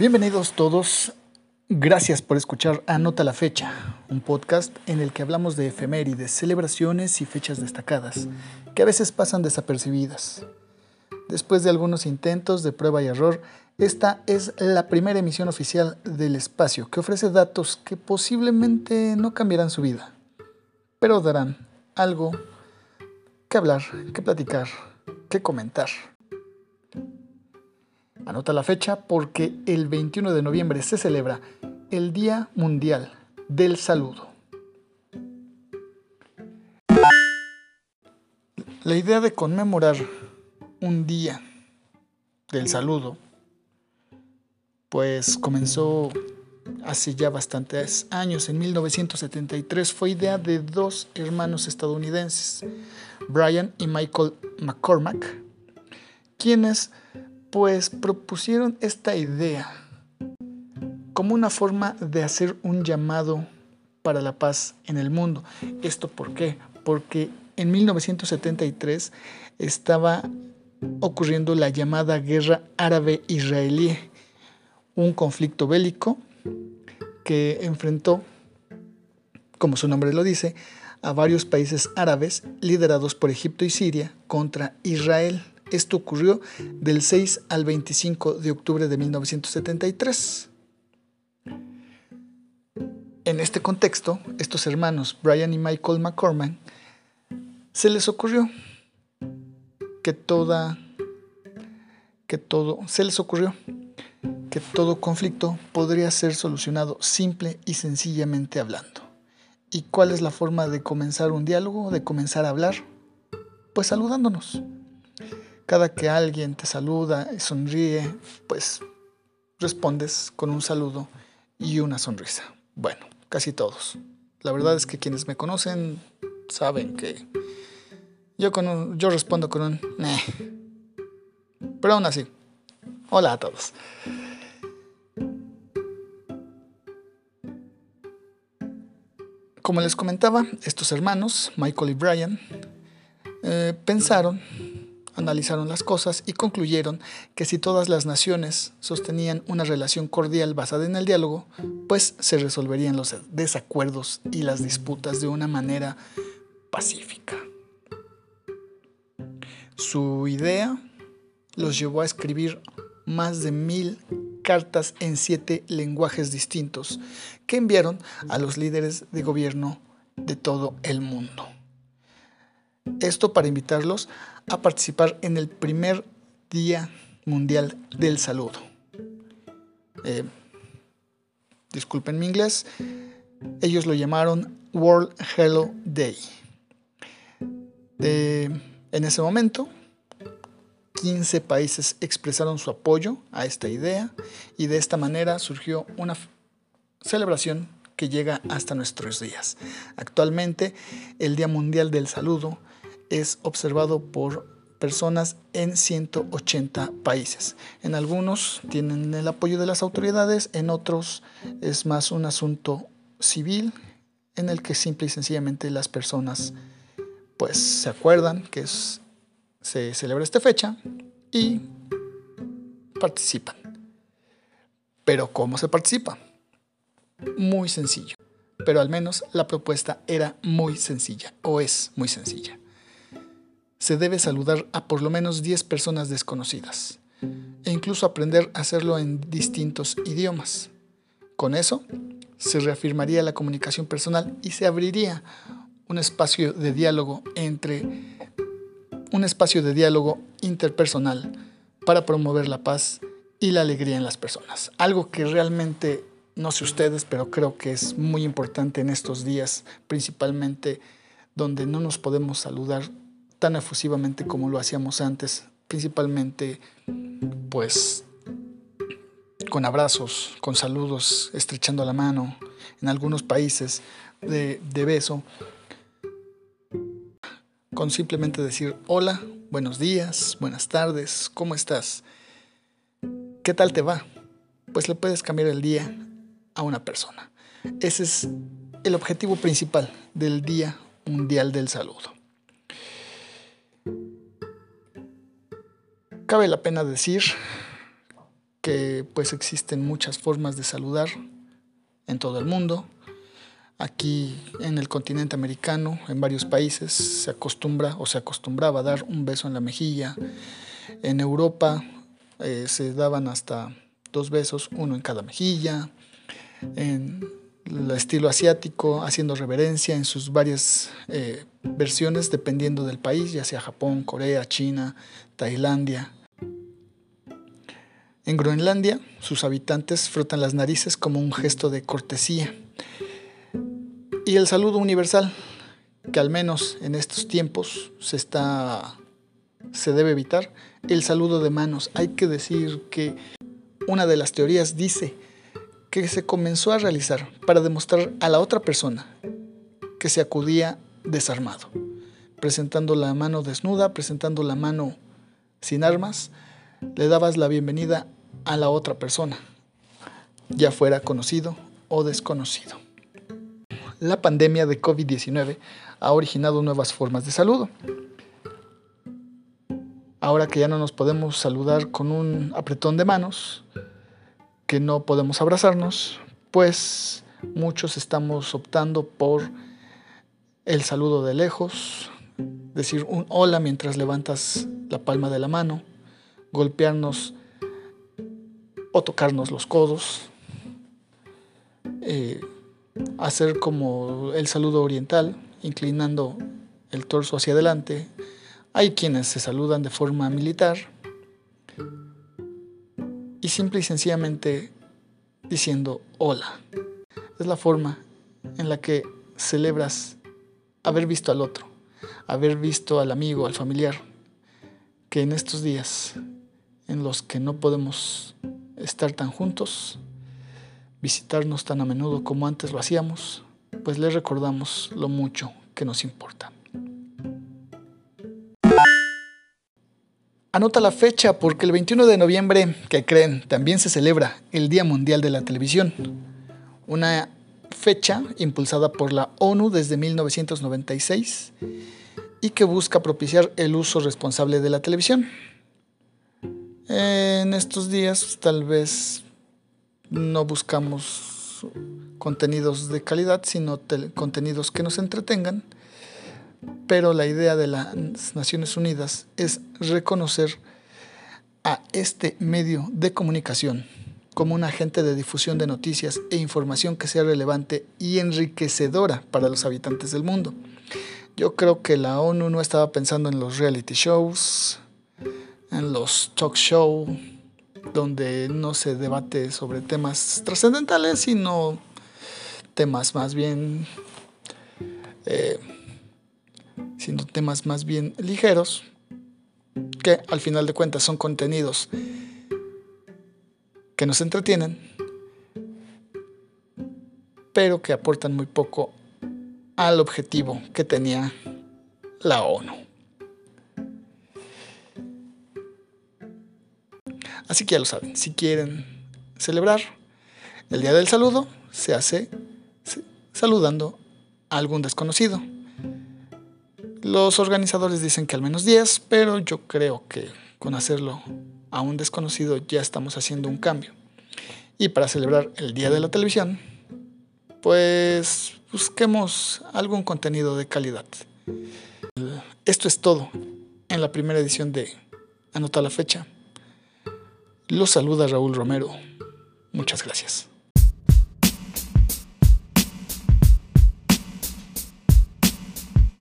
Bienvenidos todos. Gracias por escuchar Anota la Fecha, un podcast en el que hablamos de efemérides, celebraciones y fechas destacadas, que a veces pasan desapercibidas. Después de algunos intentos de prueba y error, esta es la primera emisión oficial del espacio que ofrece datos que posiblemente no cambiarán su vida, pero darán algo que hablar, que platicar, que comentar. Anota la fecha porque el 21 de noviembre se celebra el Día Mundial del Saludo. La idea de conmemorar un día del saludo, pues comenzó hace ya bastantes años, en 1973, fue idea de dos hermanos estadounidenses, Brian y Michael McCormack, quienes pues propusieron esta idea como una forma de hacer un llamado para la paz en el mundo. ¿Esto por qué? Porque en 1973 estaba ocurriendo la llamada guerra árabe-israelí, un conflicto bélico que enfrentó, como su nombre lo dice, a varios países árabes liderados por Egipto y Siria contra Israel. Esto ocurrió del 6 al 25 de octubre de 1973. En este contexto, estos hermanos, Brian y Michael McCormack, se les ocurrió que toda que todo se les ocurrió que todo conflicto podría ser solucionado simple y sencillamente hablando. ¿Y cuál es la forma de comenzar un diálogo, de comenzar a hablar? Pues saludándonos. Cada que alguien te saluda y sonríe, pues respondes con un saludo y una sonrisa. Bueno, casi todos. La verdad es que quienes me conocen saben que yo, con yo respondo con un Pero aún así, hola a todos. Como les comentaba, estos hermanos, Michael y Brian, eh, pensaron analizaron las cosas y concluyeron que si todas las naciones sostenían una relación cordial basada en el diálogo, pues se resolverían los desacuerdos y las disputas de una manera pacífica. Su idea los llevó a escribir más de mil cartas en siete lenguajes distintos que enviaron a los líderes de gobierno de todo el mundo. Esto para invitarlos a participar en el primer Día Mundial del Saludo. Eh, disculpen mi inglés, ellos lo llamaron World Hello Day. en ese momento, 15 países expresaron su apoyo a esta idea y de esta manera surgió una celebración que llega hasta nuestros días. Actualmente, el Día Mundial del Saludo es observado por personas en 180 países. En algunos tienen el apoyo de las autoridades, en otros es más un asunto civil en el que simple y sencillamente las personas pues se acuerdan que se celebra esta fecha y participan. Pero ¿cómo se participa? Muy sencillo. Pero al menos la propuesta era muy sencilla o es muy sencilla se debe saludar a por lo menos 10 personas desconocidas e incluso aprender a hacerlo en distintos idiomas. Con eso, se reafirmaría la comunicación personal y se abriría un espacio de diálogo entre un espacio de diálogo interpersonal para promover la paz y la alegría en las personas. Algo que realmente no sé ustedes, pero creo que es muy importante en estos días, principalmente donde no nos podemos saludar tan efusivamente como lo hacíamos antes, principalmente pues con abrazos, con saludos, estrechando la mano, en algunos países de, de beso, con simplemente decir hola, buenos días, buenas tardes, ¿cómo estás? ¿Qué tal te va? Pues le puedes cambiar el día a una persona. Ese es el objetivo principal del Día Mundial del Saludo. Cabe la pena decir que pues existen muchas formas de saludar en todo el mundo. Aquí en el continente americano, en varios países, se acostumbra o se acostumbraba a dar un beso en la mejilla. En Europa eh, se daban hasta dos besos, uno en cada mejilla. En el estilo asiático, haciendo reverencia en sus varias eh, versiones dependiendo del país, ya sea Japón, Corea, China, Tailandia. En Groenlandia, sus habitantes frotan las narices como un gesto de cortesía. Y el saludo universal, que al menos en estos tiempos se está se debe evitar, el saludo de manos. Hay que decir que una de las teorías dice que se comenzó a realizar para demostrar a la otra persona que se acudía desarmado, presentando la mano desnuda, presentando la mano sin armas, le dabas la bienvenida a la otra persona, ya fuera conocido o desconocido. La pandemia de COVID-19 ha originado nuevas formas de saludo. Ahora que ya no nos podemos saludar con un apretón de manos, que no podemos abrazarnos, pues muchos estamos optando por el saludo de lejos, decir un hola mientras levantas la palma de la mano, golpearnos o tocarnos los codos, eh, hacer como el saludo oriental, inclinando el torso hacia adelante. Hay quienes se saludan de forma militar, y simple y sencillamente diciendo hola. Es la forma en la que celebras haber visto al otro, haber visto al amigo, al familiar, que en estos días en los que no podemos estar tan juntos, visitarnos tan a menudo como antes lo hacíamos, pues le recordamos lo mucho que nos importa. Anota la fecha porque el 21 de noviembre, que creen, también se celebra el Día Mundial de la Televisión. Una fecha impulsada por la ONU desde 1996 y que busca propiciar el uso responsable de la televisión. En estos días tal vez no buscamos contenidos de calidad, sino contenidos que nos entretengan pero la idea de las Naciones Unidas es reconocer a este medio de comunicación como un agente de difusión de noticias e información que sea relevante y enriquecedora para los habitantes del mundo. Yo creo que la ONU no estaba pensando en los reality shows, en los talk shows, donde no se debate sobre temas trascendentales, sino temas más bien eh, siendo temas más bien ligeros, que al final de cuentas son contenidos que nos entretienen, pero que aportan muy poco al objetivo que tenía la ONU. Así que ya lo saben, si quieren celebrar el Día del Saludo, se hace saludando a algún desconocido. Los organizadores dicen que al menos 10, pero yo creo que con hacerlo a un desconocido ya estamos haciendo un cambio. Y para celebrar el Día de la Televisión, pues busquemos algún contenido de calidad. Esto es todo en la primera edición de Anota la fecha. Los saluda Raúl Romero. Muchas gracias.